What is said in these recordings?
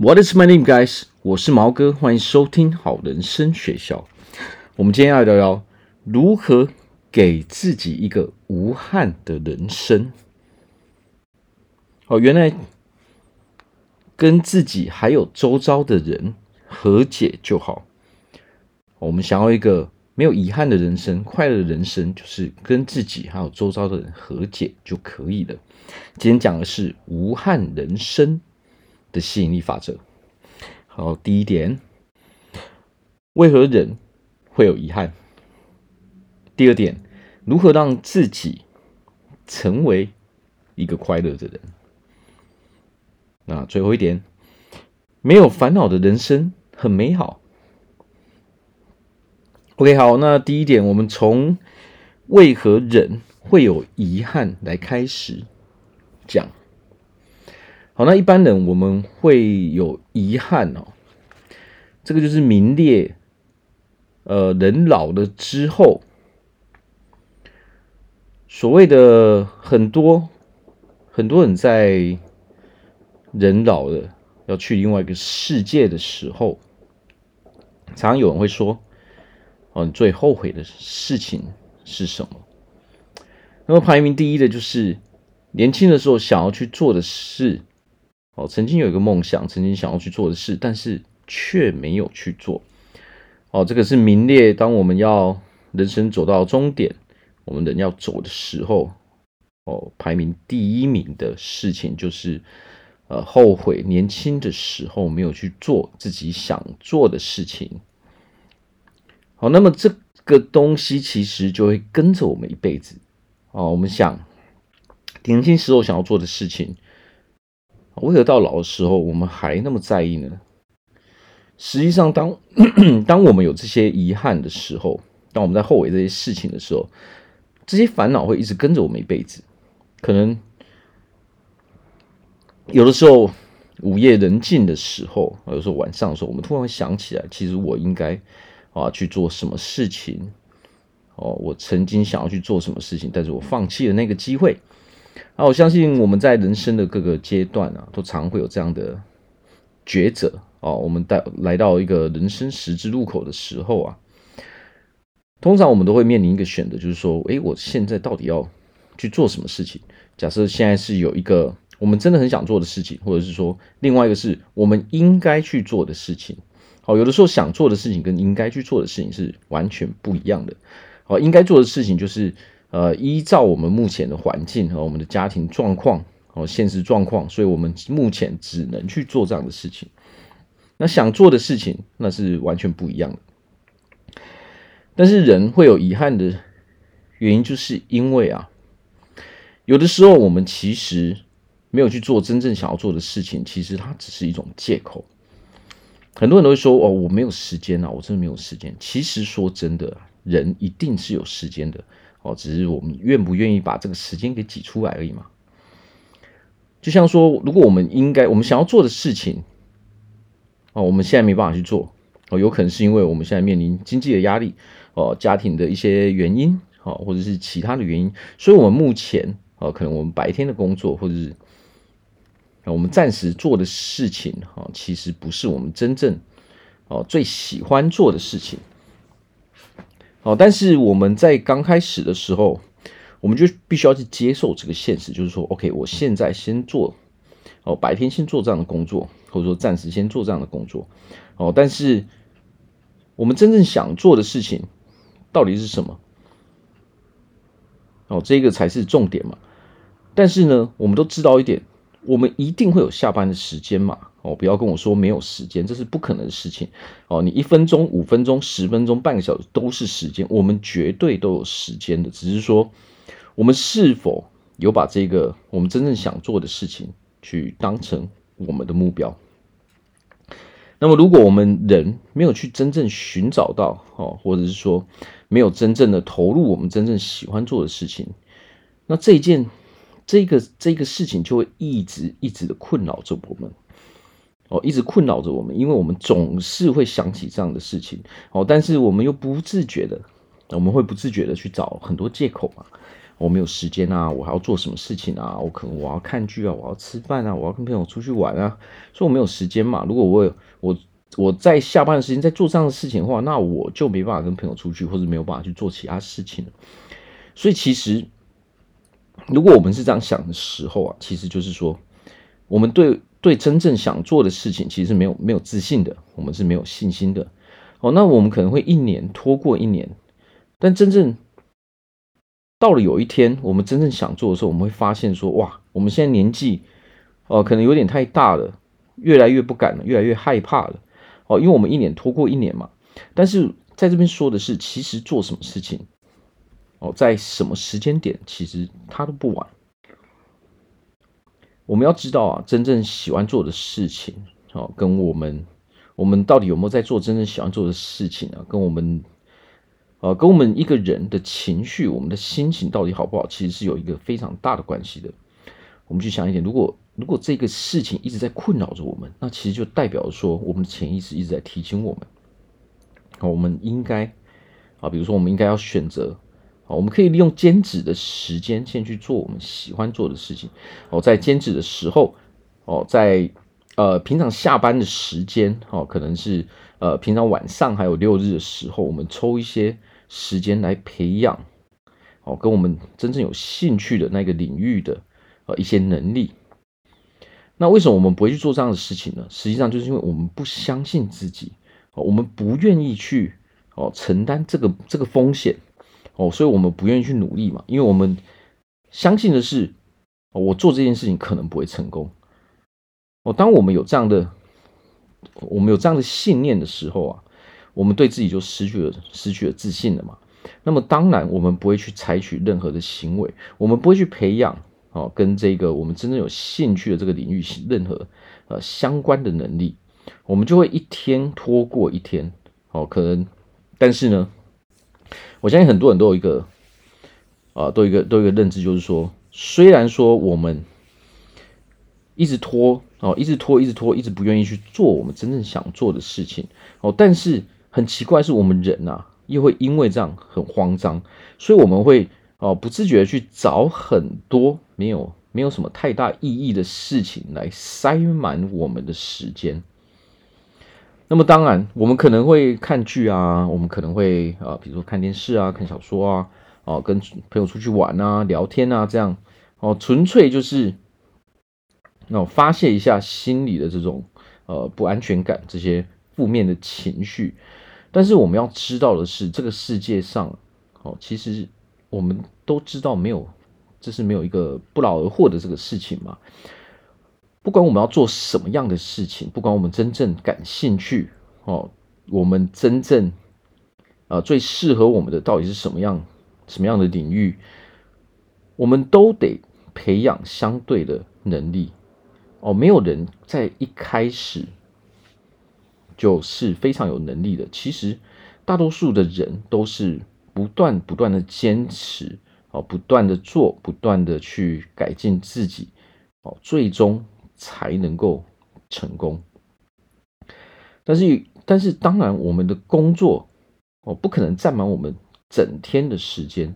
What is my name, guys？我是毛哥，欢迎收听好人生学校。我们今天要聊聊如何给自己一个无憾的人生。哦，原来跟自己还有周遭的人和解就好。我们想要一个没有遗憾的人生，快乐的人生，就是跟自己还有周遭的人和解就可以了。今天讲的是无憾人生的吸引力法则。好，第一点，为何人会有遗憾？第二点，如何让自己成为一个快乐的人？那最后一点，没有烦恼的人生很美好。OK，好，那第一点，我们从为何人会有遗憾来开始讲。好，那一般人我们会有遗憾哦，这个就是名列，呃，人老了之后，所谓的很多很多人在人老了要去另外一个世界的时候，常常有人会说。哦，你最后悔的事情是什么？那么排名第一的就是年轻的时候想要去做的事。哦，曾经有一个梦想，曾经想要去做的事，但是却没有去做。哦，这个是名列，当我们要人生走到终点，我们人要走的时候，哦，排名第一名的事情就是，呃，后悔年轻的时候没有去做自己想做的事情。好，那么这个东西其实就会跟着我们一辈子。哦，我们想年轻时候想要做的事情，为何到老的时候我们还那么在意呢？实际上当，当我们有这些遗憾的时候，当我们在后悔这些事情的时候，这些烦恼会一直跟着我们一辈子。可能有的时候午夜人静的时候，有时候晚上的时候，我们突然想起来，其实我应该。啊，去做什么事情？哦，我曾经想要去做什么事情，但是我放弃了那个机会。啊，我相信我们在人生的各个阶段啊，都常会有这样的抉择。哦，我们到来到一个人生十字路口的时候啊，通常我们都会面临一个选择，就是说，诶，我现在到底要去做什么事情？假设现在是有一个我们真的很想做的事情，或者是说，另外一个是我们应该去做的事情。哦，有的时候想做的事情跟应该去做的事情是完全不一样的。哦，应该做的事情就是，呃，依照我们目前的环境和我们的家庭状况，哦，现实状况，所以我们目前只能去做这样的事情。那想做的事情，那是完全不一样的。但是人会有遗憾的原因，就是因为啊，有的时候我们其实没有去做真正想要做的事情，其实它只是一种借口。很多人都会说：“哦，我没有时间啊，我真的没有时间。”其实说真的，人一定是有时间的哦，只是我们愿不愿意把这个时间给挤出来而已嘛。就像说，如果我们应该我们想要做的事情哦，我们现在没办法去做哦，有可能是因为我们现在面临经济的压力哦，家庭的一些原因哦，或者是其他的原因，所以我们目前哦，可能我们白天的工作或者是。我们暂时做的事情，哈，其实不是我们真正哦最喜欢做的事情。哦，但是我们在刚开始的时候，我们就必须要去接受这个现实，就是说，OK，我现在先做哦，白天先做这样的工作，或者说暂时先做这样的工作。哦，但是我们真正想做的事情到底是什么？哦，这个才是重点嘛。但是呢，我们都知道一点。我们一定会有下班的时间嘛？哦，不要跟我说没有时间，这是不可能的事情。哦，你一分钟、五分钟、十分钟、半个小时都是时间，我们绝对都有时间的。只是说，我们是否有把这个我们真正想做的事情去当成我们的目标？那么，如果我们人没有去真正寻找到，哦，或者是说没有真正的投入我们真正喜欢做的事情，那这一件。这个这个事情就会一直一直的困扰着我们，哦，一直困扰着我们，因为我们总是会想起这样的事情，哦，但是我们又不自觉的，我们会不自觉的去找很多借口嘛，我没有时间啊，我还要做什么事情啊？我可能我要看剧啊，我要吃饭啊，我要跟朋友出去玩啊，所以我没有时间嘛。如果我有我我在下班的时间在做这样的事情的话，那我就没办法跟朋友出去，或者没有办法去做其他事情了。所以其实，如果我们是这样想的时候啊，其实就是说，我们对对真正想做的事情，其实是没有没有自信的，我们是没有信心的。哦，那我们可能会一年拖过一年，但真正到了有一天，我们真正想做的时候，我们会发现说，哇，我们现在年纪哦，可能有点太大了，越来越不敢了，越来越害怕了。哦，因为我们一年拖过一年嘛。但是在这边说的是，其实做什么事情，哦，在什么时间点，其实它都不晚。我们要知道啊，真正喜欢做的事情，哦，跟我们。我们到底有没有在做真正喜欢做的事情呢？跟我们，呃，跟我们一个人的情绪、我们的心情到底好不好，其实是有一个非常大的关系的。我们去想一点，如果如果这个事情一直在困扰着我们，那其实就代表说，我们的潜意识一直在提醒我们，我们应该啊，比如说，我们应该要选择哦，我们可以利用兼职的时间，先去做我们喜欢做的事情。哦，在兼职的时候，哦，在。呃，平常下班的时间，哦，可能是呃，平常晚上还有六日的时候，我们抽一些时间来培养，哦，跟我们真正有兴趣的那个领域的呃一些能力。那为什么我们不会去做这样的事情呢？实际上就是因为我们不相信自己，哦，我们不愿意去哦承担这个这个风险，哦，所以我们不愿意去努力嘛，因为我们相信的是，我做这件事情可能不会成功。哦，当我们有这样的，我们有这样的信念的时候啊，我们对自己就失去了失去了自信了嘛。那么当然，我们不会去采取任何的行为，我们不会去培养哦，跟这个我们真正有兴趣的这个领域任何呃相关的能力，我们就会一天拖过一天。哦，可能，但是呢，我相信很多人都有一个啊、都有一个都有一个认知，就是说，虽然说我们一直拖。哦，一直拖，一直拖，一直不愿意去做我们真正想做的事情。哦，但是很奇怪，是我们人呐、又会因为这样很慌张，所以我们会哦不自觉的去找很多没有没有什么太大意义的事情来塞满我们的时间。那么当然，我们可能会看剧啊，我们可能会啊、呃，比如说看电视啊，看小说啊，哦、跟朋友出去玩啊，聊天啊，这样哦，纯粹就是。那我发泄一下心里的这种呃不安全感，这些负面的情绪。但是我们要知道的是，这个世界上，哦，其实我们都知道没有，这是没有一个不劳而获的这个事情嘛。不管我们要做什么样的事情，不管我们真正感兴趣，哦，我们真正啊、最适合我们的到底是什么样什么样的领域，我们都得培养相对的能力。哦，没有人在一开始就是非常有能力的。其实，大多数的人都是不断不断的坚持，哦，不断的做，不断的去改进自己，哦，最终才能够成功。但是，但是，当然，我们的工作哦，不可能占满我们整天的时间。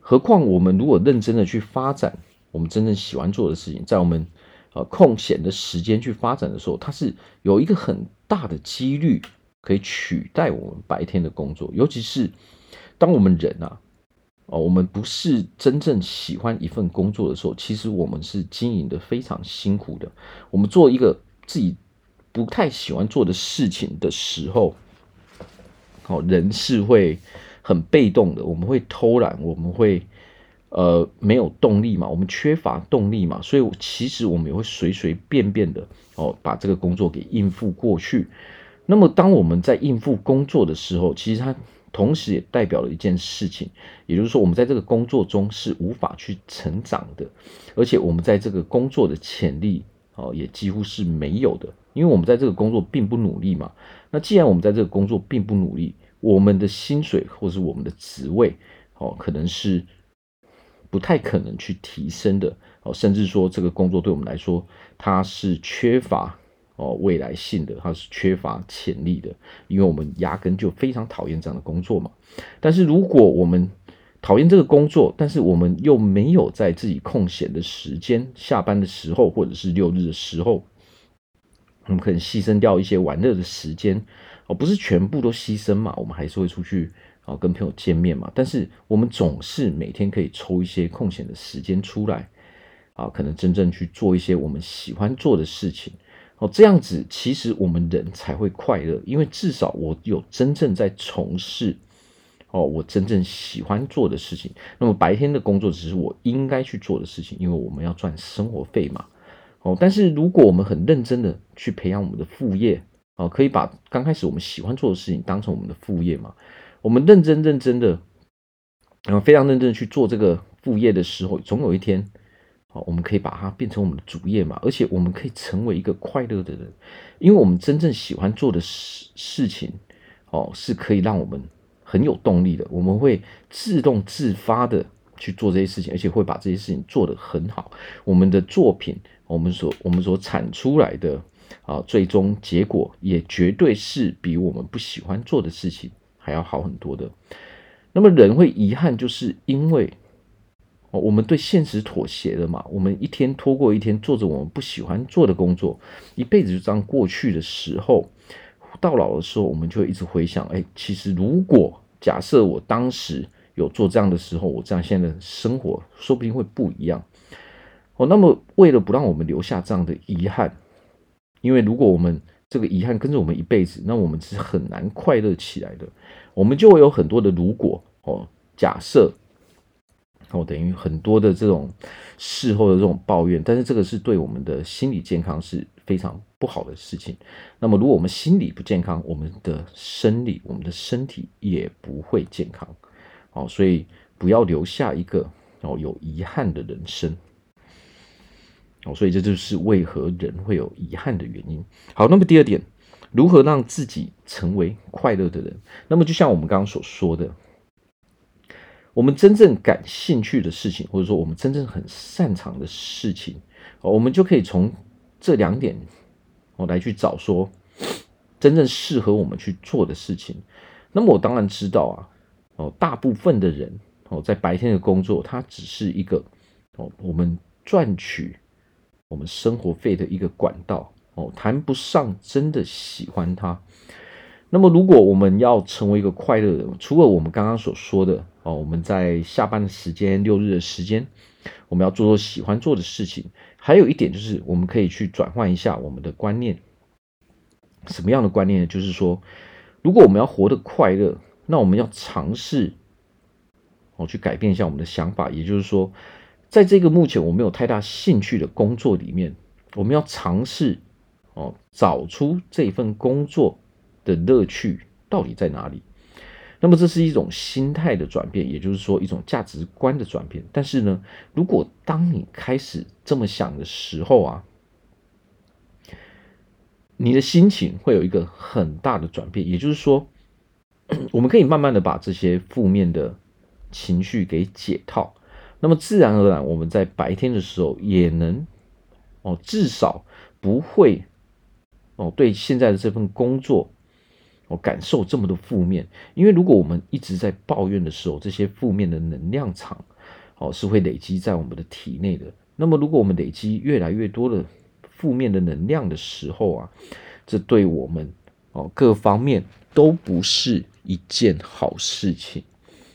何况，我们如果认真的去发展我们真正喜欢做的事情，在我们呃，空闲的时间去发展的时候，它是有一个很大的几率可以取代我们白天的工作。尤其是当我们人啊，哦，我们不是真正喜欢一份工作的时候，其实我们是经营的非常辛苦的。我们做一个自己不太喜欢做的事情的时候，哦，人是会很被动的，我们会偷懒，我们会。呃，没有动力嘛，我们缺乏动力嘛，所以其实我们也会随随便便的哦，把这个工作给应付过去。那么，当我们在应付工作的时候，其实它同时也代表了一件事情，也就是说，我们在这个工作中是无法去成长的，而且我们在这个工作的潜力哦，也几乎是没有的，因为我们在这个工作并不努力嘛。那既然我们在这个工作并不努力，我们的薪水或是我们的职位哦，可能是。不太可能去提升的哦，甚至说这个工作对我们来说，它是缺乏哦未来性的，它是缺乏潜力的，因为我们压根就非常讨厌这样的工作嘛。但是如果我们讨厌这个工作，但是我们又没有在自己空闲的时间，下班的时候或者是六日的时候，我们可能牺牲掉一些玩乐的时间哦，不是全部都牺牲嘛，我们还是会出去啊跟朋友见面嘛，但是我们总是每天可以抽一些空闲的时间出来啊，可能真正去做一些我们喜欢做的事情哦，这样子其实我们人才会快乐，因为至少我有真正在从事。哦，我真正喜欢做的事情，那么白天的工作只是我应该去做的事情，因为我们要赚生活费嘛。哦，但是如果我们很认真的去培养我们的副业，哦，可以把刚开始我们喜欢做的事情当成我们的副业嘛。我们认真认真的，然后非常认真去做这个副业的时候，总有一天，哦，我们可以把它变成我们的主业嘛。而且我们可以成为一个快乐的人，因为我们真正喜欢做的事事情，哦，是可以让我们。很有动力的，我们会自动自发的去做这些事情，而且会把这些事情做得很好。我们的作品，我们所我们所产出来的啊，最终结果也绝对是比我们不喜欢做的事情还要好很多的。那么人会遗憾，就是因为哦我们对现实妥协了嘛。我们一天拖过一天，做着我们不喜欢做的工作，一辈子就这样过去的时候，到老的时候，我们就会一直回想：哎，其实如果假设我当时有做这样的时候，我这样现在的生活说不定会不一样。哦，那么为了不让我们留下这样的遗憾，因为如果我们这个遗憾跟着我们一辈子，那我们是很难快乐起来的。我们就会有很多的如果哦，假设哦，等于很多的这种事后的这种抱怨，但是这个是对我们的心理健康是非常不好的事情。那么，如果我们心理不健康，我们的生理、我们的身体也不会健康。好，所以不要留下一个哦有遗憾的人生。哦，所以这就是为何人会有遗憾的原因。好，那么第二点，如何让自己成为快乐的人？那么就像我们刚刚所说的，我们真正感兴趣的事情，或者说我们真正很擅长的事情，我们就可以从。这两点，我来去找说真正适合我们去做的事情。那么我当然知道啊，哦，大部分的人哦，在白天的工作，它只是一个哦，我们赚取我们生活费的一个管道哦，谈不上真的喜欢它。那么如果我们要成为一个快乐的人，除了我们刚刚所说的哦，我们在下班的时间、六日的时间，我们要做做喜欢做的事情。还有一点就是，我们可以去转换一下我们的观念。什么样的观念呢？就是说，如果我们要活得快乐，那我们要尝试哦，去改变一下我们的想法。也就是说，在这个目前我没有太大兴趣的工作里面，我们要尝试哦，找出这份工作的乐趣到底在哪里。那么这是一种心态的转变，也就是说一种价值观的转变。但是呢，如果当你开始这么想的时候啊，你的心情会有一个很大的转变。也就是说，我们可以慢慢的把这些负面的情绪给解套。那么自然而然，我们在白天的时候也能哦，至少不会哦，对现在的这份工作。我感受这么多负面，因为如果我们一直在抱怨的时候，这些负面的能量场，哦，是会累积在我们的体内的。那么，如果我们累积越来越多的负面的能量的时候啊，这对我们哦各方面都不是一件好事情。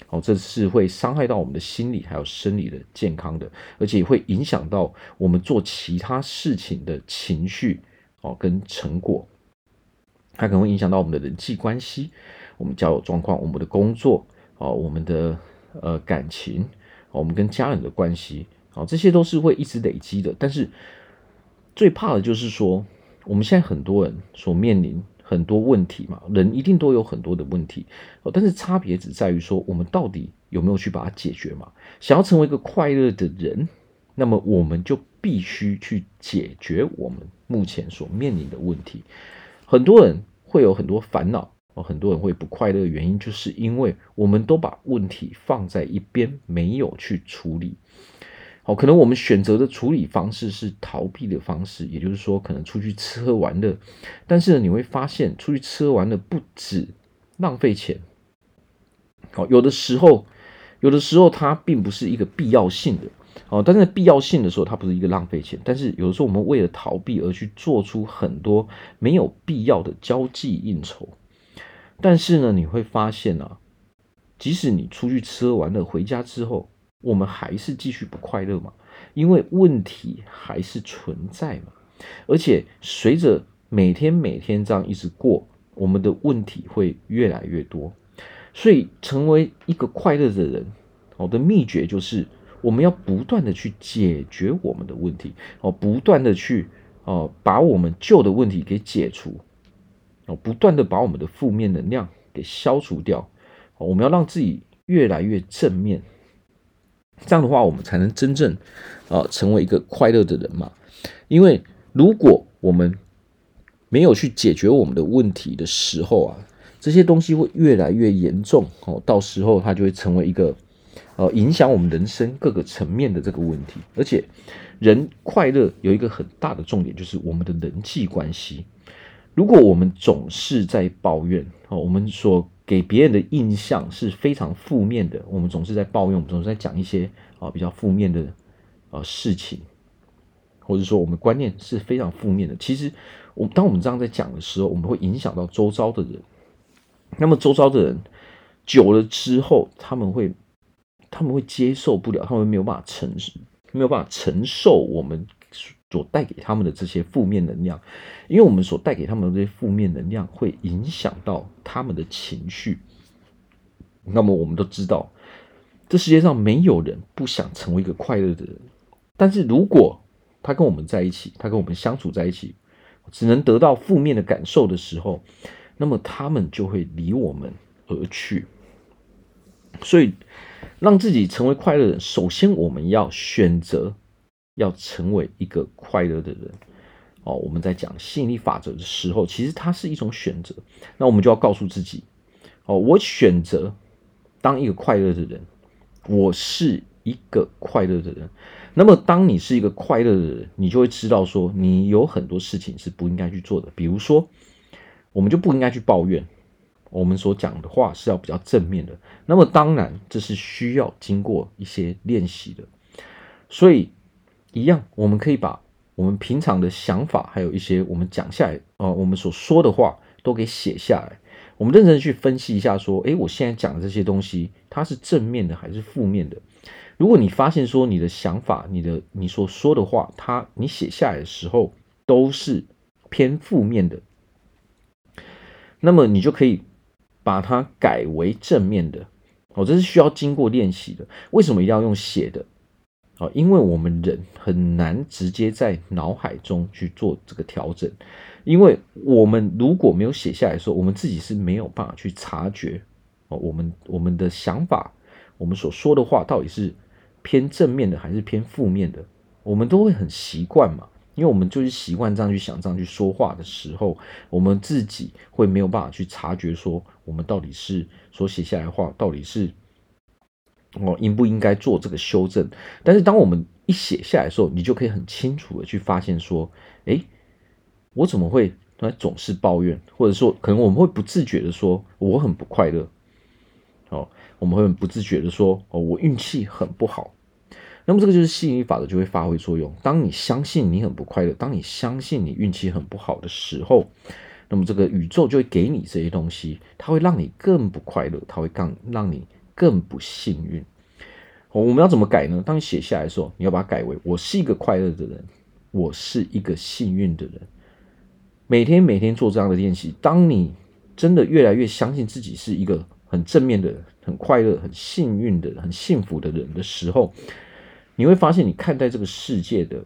哦，这是会伤害到我们的心理还有生理的健康的，而且会影响到我们做其他事情的情绪哦跟成果。它可能会影响到我们的人际关系，我们交友状况，我们的工作啊，我们的呃感情，我们跟家人的关系啊，这些都是会一直累积的。但是最怕的就是说，我们现在很多人所面临很多问题嘛，人一定都有很多的问题，但是差别只在于说，我们到底有没有去把它解决嘛？想要成为一个快乐的人，那么我们就必须去解决我们目前所面临的问题。很多人会有很多烦恼，哦，很多人会不快乐的原因，就是因为我们都把问题放在一边，没有去处理。好，可能我们选择的处理方式是逃避的方式，也就是说，可能出去吃喝玩乐。但是呢，你会发现，出去吃喝玩乐不止浪费钱，好，有的时候有的时候它并不是一个必要性的哦，但是必要性的时候，它不是一个浪费钱。但是有的时候我们为了逃避而去做出很多没有必要的交际应酬，但是呢，你会发现啊，即使你出去吃喝玩乐回家之后，我们还是继续不快乐嘛，因为问题还是存在嘛，而且随着每天每天这样一直过，我们的问题会越来越多。所以，成为一个快乐的人，我的秘诀就是，我们要不断的去解决我们的问题，哦，不断的去哦，把我们旧的问题给解除，哦，不断的把我们的负面能量给消除掉。我们要让自己越来越正面，这样的话，我们才能真正啊成为一个快乐的人嘛。因为如果我们没有去解决我们的问题的时候啊。这些东西会越来越严重哦，到时候它就会成为一个呃影响我们人生各个层面的这个问题。而且，人快乐有一个很大的重点，就是我们的人际关系。如果我们总是在抱怨哦，我们所给别人的印象是非常负面的，我们总是在抱怨，总是在讲一些啊比较负面的呃事情，或者说我们观念是非常负面的。其实，我当我们这样在讲的时候，我们会影响到周遭的人。那么周遭的人久了之后，他们会他们会接受不了，他们没有办法承没有办法承受我们所带给他们的这些负面能量，因为我们所带给他们的这些负面能量会影响到他们的情绪。那么我们都知道，这世界上没有人不想成为一个快乐的人，但是如果他跟我们在一起，他跟我们相处在一起，只能得到负面的感受的时候。那么他们就会离我们而去，所以让自己成为快乐的人，首先我们要选择要成为一个快乐的人。哦，我们在讲吸引力法则的时候，其实它是一种选择。那我们就要告诉自己，哦，我选择当一个快乐的人，我是一个快乐的人。那么当你是一个快乐的人，你就会知道说，你有很多事情是不应该去做的，比如说。我们就不应该去抱怨，我们所讲的话是要比较正面的。那么当然，这是需要经过一些练习的。所以，一样，我们可以把我们平常的想法，还有一些我们讲下来、呃，我们所说的话都给写下来。我们认真去分析一下，说，诶，我现在讲的这些东西，它是正面的还是负面的？如果你发现说你的想法、你的你所说的话，它你写下来的时候都是偏负面的。那么你就可以把它改为正面的哦，这是需要经过练习的。为什么一定要用写的？哦，因为我们人很难直接在脑海中去做这个调整，因为我们如果没有写下来的时候，我们自己是没有办法去察觉哦，我们我们的想法，我们所说的话到底是偏正面的还是偏负面的，我们都会很习惯嘛。因为我们就是习惯这样去想、这样去说话的时候，我们自己会没有办法去察觉说，我们到底是所写下来的话，到底是哦应不应该做这个修正。但是当我们一写下来的时候，你就可以很清楚的去发现说，诶，我怎么会总是抱怨，或者说可能我们会不自觉的说我很不快乐，哦，我们会很不自觉的说哦，我运气很不好。那么这个就是吸引力法则就会发挥作用。当你相信你很不快乐，当你相信你运气很不好的时候，那么这个宇宙就会给你这些东西，它会让你更不快乐，它会更让你更不幸运。我们要怎么改呢？当你写下来的时候，你要把它改为：我是一个快乐的人，我是一个幸运的人。每天每天做这样的练习，当你真的越来越相信自己是一个很正面的、很快乐、很幸运的、很幸福的人的时候。你会发现，你看待这个世界的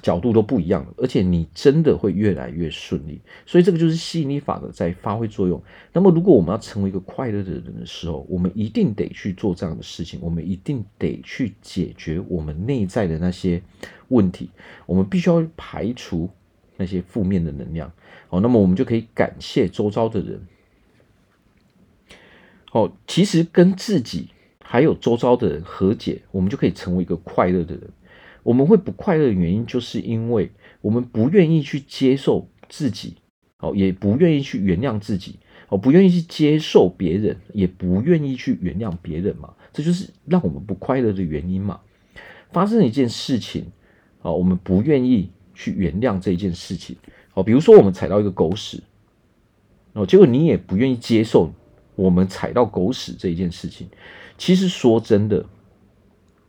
角度都不一样了，而且你真的会越来越顺利。所以，这个就是吸引力法则在发挥作用。那么，如果我们要成为一个快乐的人的时候，我们一定得去做这样的事情，我们一定得去解决我们内在的那些问题。我们必须要排除那些负面的能量。好，那么我们就可以感谢周遭的人。好，其实跟自己。还有周遭的人和解，我们就可以成为一个快乐的人。我们会不快乐的原因，就是因为我们不愿意去接受自己，哦，也不愿意去原谅自己。哦，不愿意去接受别人，也不愿意去原谅别人嘛，这就是让我们不快乐的原因嘛。发生一件事情，哦，我们不愿意去原谅这件事情，哦，比如说我们踩到一个狗屎，哦，结果你也不愿意接受我们踩到狗屎这一件事情。其实说真的，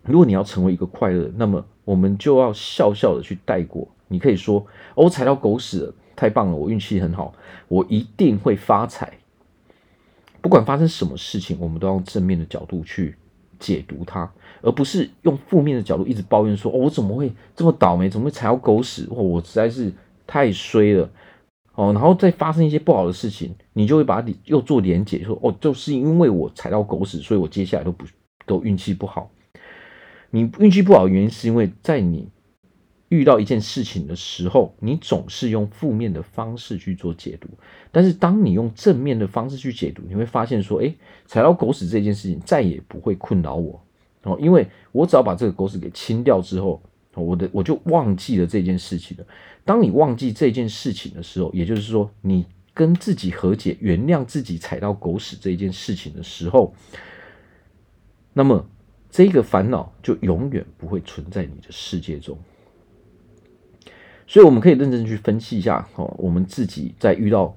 如果你要成为一个快乐，那么我们就要笑笑的去带过。你可以说，哦，我踩到狗屎了。太棒了，我运气很好，我一定会发财。不管发生什么事情，我们都要用正面的角度去解读它，而不是用负面的角度一直抱怨说：“哦，我怎么会这么倒霉？怎么会踩到狗屎？哦，我实在是太衰了。”哦，然后再发生一些不好的事情，你就会把它又做连结，说：“哦，就是因为我踩到狗屎，所以我接下来都不都运气不好。”你运气不好原因是因为在你。遇到一件事情的时候，你总是用负面的方式去做解读。但是，当你用正面的方式去解读，你会发现说：“诶，踩到狗屎这件事情再也不会困扰我哦，因为我只要把这个狗屎给清掉之后，我的我就忘记了这件事情了。当你忘记这件事情的时候，也就是说，你跟自己和解，原谅自己踩到狗屎这件事情的时候，那么这个烦恼就永远不会存在你的世界中。”所以我们可以认真去分析一下哦，我们自己在遇到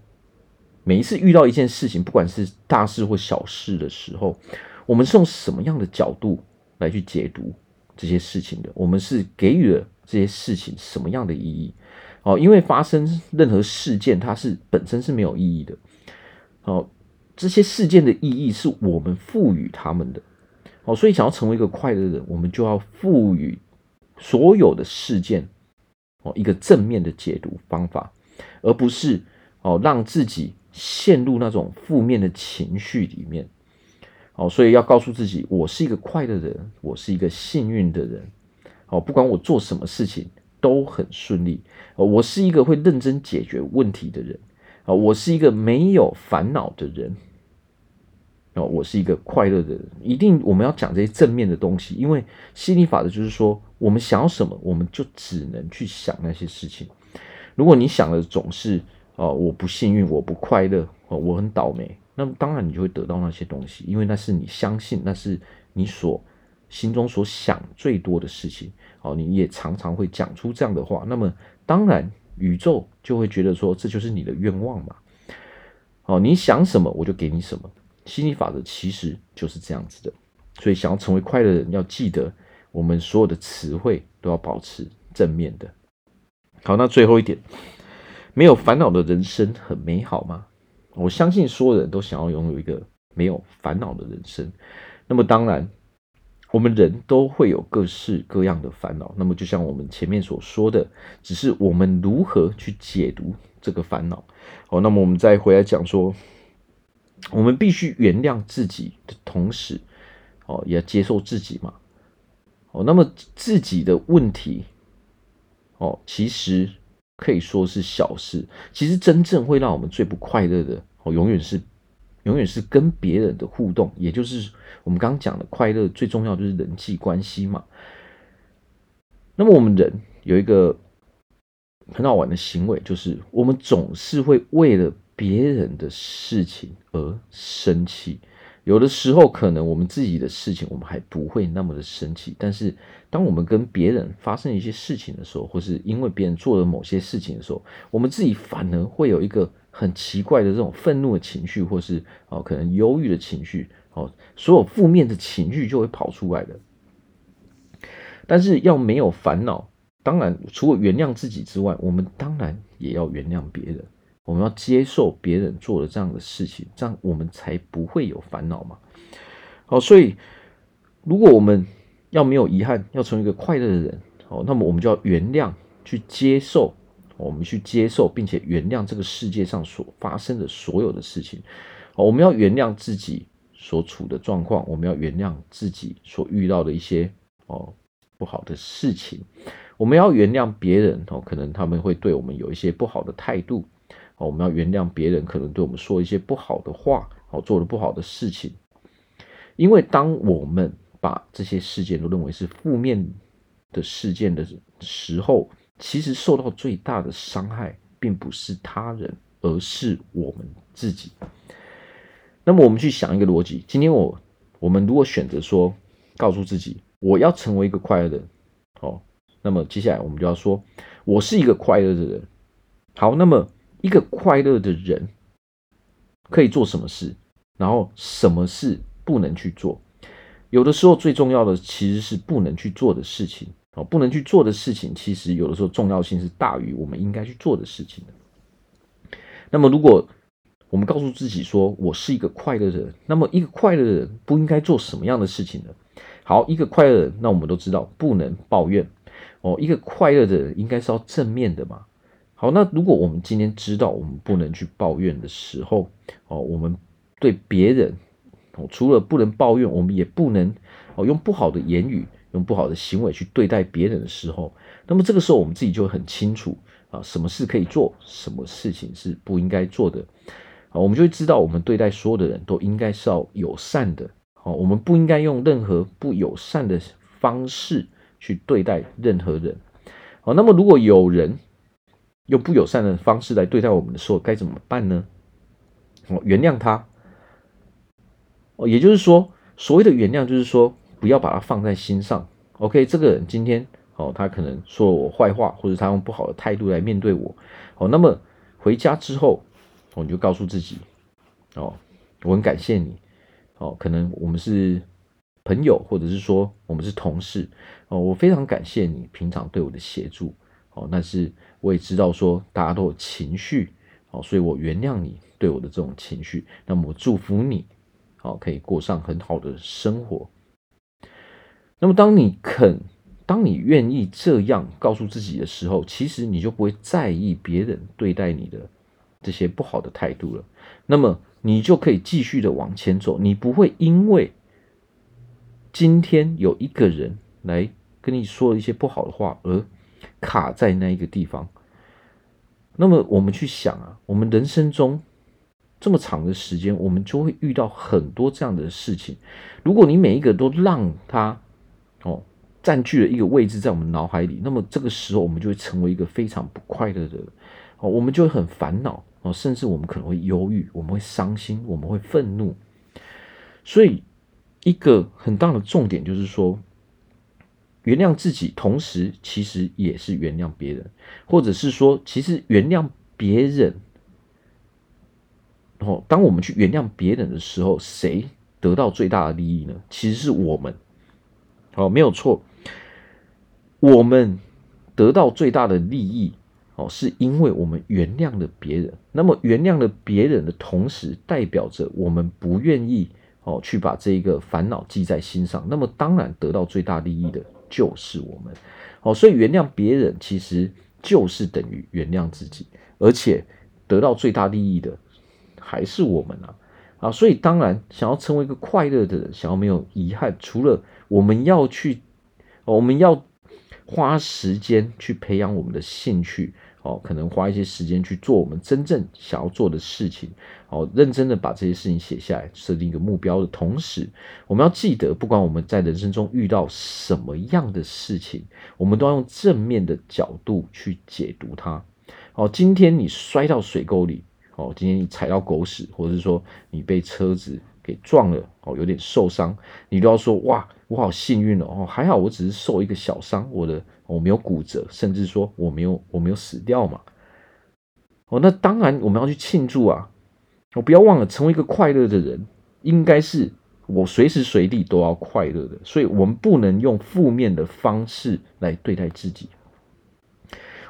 每一次遇到一件事情，不管是大事或小事的时候，我们是用什么样的角度来去解读这些事情的？我们是给予了这些事情什么样的意义？哦，因为发生任何事件，它是本身是没有意义的。哦，这些事件的意义是我们赋予他们的。哦，所以想要成为一个快乐的人，我们就要赋予所有的事件哦。一个正面的解读方法，而不是哦让自己陷入那种负面的情绪里面。哦，所以要告诉自己，我是一个快乐的人，我是一个幸运的人。哦，不管我做什么事情都很顺利。哦，我是一个会认真解决问题的人。哦，我是一个没有烦恼的人。哦，我是一个快乐的人。一定我们要讲这些正面的东西，因为心理法则就是说。我们想要什么，我们就只能去想那些事情。如果你想的总是哦，我不幸运，我不快乐，我很倒霉，那么当然你就会得到那些东西，因为那是你相信，那是你所心中所想最多的事情。哦，你也常常会讲出这样的话，那么当然宇宙就会觉得说，这就是你的愿望嘛。哦，你想什么，我就给你什么。心理法则其实就是这样子的，所以想要成为快乐的人，要记得。我们所有的词汇都要保持正面的。好，那最后一点，没有烦恼的人生很美好吗？我相信所有人都想要拥有一个没有烦恼的人生。那么当然，我们人都会有各式各样的烦恼。那么就像我们前面所说的，只是我们如何去解读这个烦恼。好，那么我们再回来讲说，我们必须原谅自己的同时，哦，也要接受自己嘛。哦，那么自己的问题，哦，其实可以说是小事。其实真正会让我们最不快乐的，哦，永远是，永远是跟别人的互动，也就是我们刚刚讲的快乐最重要就是人际关系嘛。那么我们人有一个很好玩的行为，就是我们总是会为了别人的事情而生气。有的时候，可能我们自己的事情，我们还不会那么的生气。但是，当我们跟别人发生一些事情的时候，或是因为别人做了某些事情的时候，我们自己反而会有一个很奇怪的这种愤怒的情绪，或是哦，可能忧郁的情绪，哦，所有负面的情绪就会跑出来的。但是，要没有烦恼，当然除了原谅自己之外，我们当然也要原谅别人。我们要接受别人做的这样的事情，这样我们才不会有烦恼嘛。好，所以如果我们要没有遗憾，要成为一个快乐的人，哦，那么我们就要原谅，去接受，我们去接受，并且原谅这个世界上所发生的所有的事情。好，我们要原谅自己所处的状况，我们要原谅自己所遇到的一些哦不好的事情，我们要原谅别人哦，可能他们会对我们有一些不好的态度。哦我们要原谅别人可能对我们说一些不好的话，哦，做了不好的事情。因为当我们把这些事件都认为是负面的事件的时候，其实受到最大的伤害，并不是他人，而是我们自己。那么我们去想一个逻辑，今天我我们如果选择说，告诉自己我要成为一个快乐的人，哦，那么接下来我们就要说，我是一个快乐的人。好，那么一个快乐的人可以做什么事？然后什么事不能去做？有的时候最重要的其实是不能去做的事情哦，不能去做的事情，其实有的时候重要性是大于我们应该去做的事情的。那么，如果我们告诉自己说我是一个快乐的人，那么一个快乐的人不应该做什么样的事情呢？好，一个快乐的人，那我们都知道不能抱怨哦。一个快乐的人应该是要正面的嘛。好，那如果我们今天知道我们不能去抱怨的时候哦，我们对别人。哦除了不能抱怨，我们也不能哦用不好的言语、用不好的行为去对待别人的时候，那么这个时候我们自己就很清楚啊，什么事可以做，什么事情是不应该做的啊，我们就会知道，我们对待所有的人都应该是要友善的哦，我们不应该用任何不友善的方式去对待任何人好。那么如果有人用不友善的方式来对待我们的时候，该怎么办呢？哦，原谅他。哦，也就是说，所谓的原谅，就是说不要把它放在心上。OK，这个人今天哦，他可能说我坏话，或者他用不好的态度来面对我。哦，那么回家之后，哦，你就告诉自己，哦，我很感谢你。哦，可能我们是朋友，或者是说我们是同事。哦，我非常感谢你平常对我的协助。哦，但是我也知道说大家都有情绪。哦，所以我原谅你对我的这种情绪。那么我祝福你。好，可以过上很好的生活。那么，当你肯，当你愿意这样告诉自己的时候，其实你就不会在意别人对待你的这些不好的态度了。那么，你就可以继续的往前走。你不会因为今天有一个人来跟你说一些不好的话而卡在那一个地方。那么，我们去想啊，我们人生中。这么长的时间，我们就会遇到很多这样的事情。如果你每一个都让它哦占据了一个位置在我们脑海里，那么这个时候我们就会成为一个非常不快乐的哦，我们就会很烦恼哦，甚至我们可能会忧郁，我们会伤心，我们会愤怒。所以，一个很大的重点就是说，原谅自己，同时其实也是原谅别人，或者是说，其实原谅别人。哦，当我们去原谅别人的时候，谁得到最大的利益呢？其实是我们。哦，没有错，我们得到最大的利益，哦，是因为我们原谅了别人。那么，原谅了别人的同时，代表着我们不愿意哦去把这一个烦恼记在心上。那么，当然得到最大利益的就是我们。哦，所以原谅别人其实就是等于原谅自己，而且得到最大利益的。还是我们啊，啊，所以当然想要成为一个快乐的人，想要没有遗憾，除了我们要去，我们要花时间去培养我们的兴趣，哦，可能花一些时间去做我们真正想要做的事情，哦，认真的把这些事情写下来，设定一个目标的同时，我们要记得，不管我们在人生中遇到什么样的事情，我们都要用正面的角度去解读它。哦，今天你摔到水沟里。哦，今天你踩到狗屎，或者是说你被车子给撞了，哦，有点受伤，你都要说哇，我好幸运哦，哦，还好我只是受一个小伤，我的我没有骨折，甚至说我没有我没有死掉嘛。哦，那当然我们要去庆祝啊！我不要忘了，成为一个快乐的人，应该是我随时随地都要快乐的，所以我们不能用负面的方式来对待自己。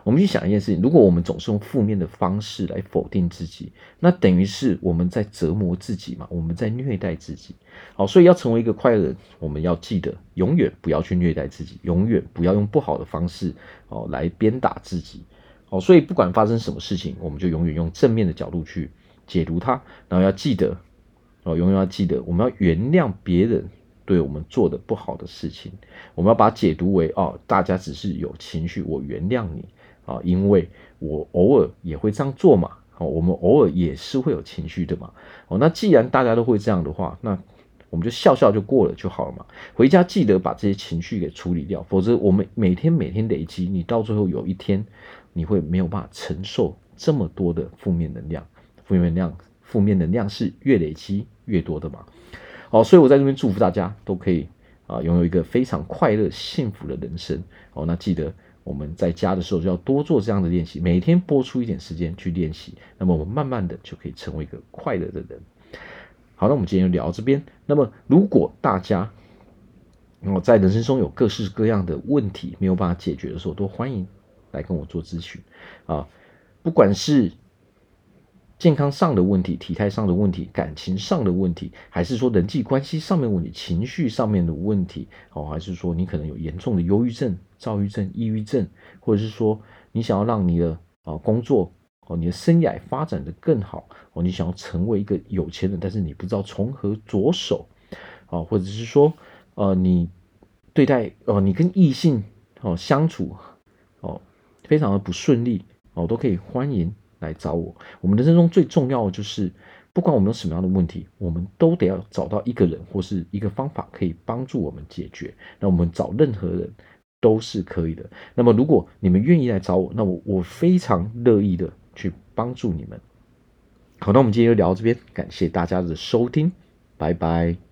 我们去想一件事情，如果我们总是用负面的方式来否定自己，那等于是我们在折磨自己嘛，我们在虐待自己。好，所以要成为一个快乐人，我们要记得永远不要去虐待自己，永远不要用不好的方式哦来鞭打自己。好，所以不管发生什么事情，我们就永远用正面的角度去解读它，然后要记得哦，永远要记得我们要原谅别人对我们做的不好的事情，我们要把它解读为哦，大家只是有情绪，我原谅你。啊，因为我偶尔也会这样做嘛，哦，我们偶尔也是会有情绪的嘛，哦，那既然大家都会这样的话，那我们就笑笑就过了就好了嘛。回家记得把这些情绪给处理掉，否则我们每天每天累积，你到最后有一天你会没有办法承受这么多的负面能量。负面能量，负面能量是越累积越多的嘛。好，所以我在这边祝福大家都可以啊，拥有一个非常快乐、幸福的人生。哦，那记得我们在家的时候就要多做这样的练习，每天拨出一点时间去练习，那么我们慢慢的就可以成为一个快乐的人。好，那我们今天就聊到这边。那么如果大家我在人生中有各式各样的问题没有办法解决的时候，都欢迎来跟我做咨询啊，不管是。健康上的问题、体态上的问题、感情上的问题，还是说人际关系上面问题、情绪上面的问题，哦，还是说你可能有严重的忧郁症、躁郁症、抑郁症，或者是说你想要让你的啊工作哦、你的生涯发展得更好哦，你想要成为一个有钱人，但是你不知道从何着手啊，或者是说呃你对待哦你跟异性哦相处哦非常的不顺利哦，都可以欢迎。来找我。我们人生中最重要的就是，不管我们有什么样的问题，我们都得要找到一个人或是一个方法可以帮助我们解决。那我们找任何人都是可以的。那么，如果你们愿意来找我，那我我非常乐意的去帮助你们。好，那我们今天就聊到这边，感谢大家的收听，拜拜。